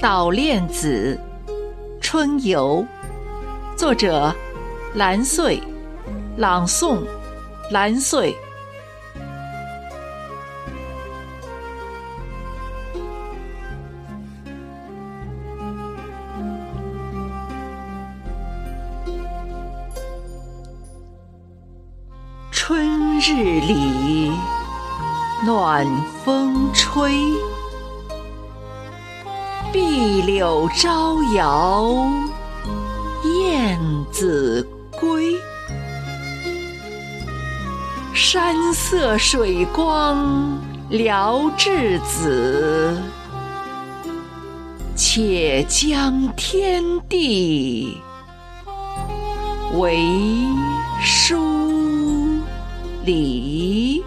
捣练子·春游，作者蓝穗，朗诵蓝穗。春日里，暖风吹。碧柳招摇，燕子归。山色水光聊稚子，且将天地为疏离。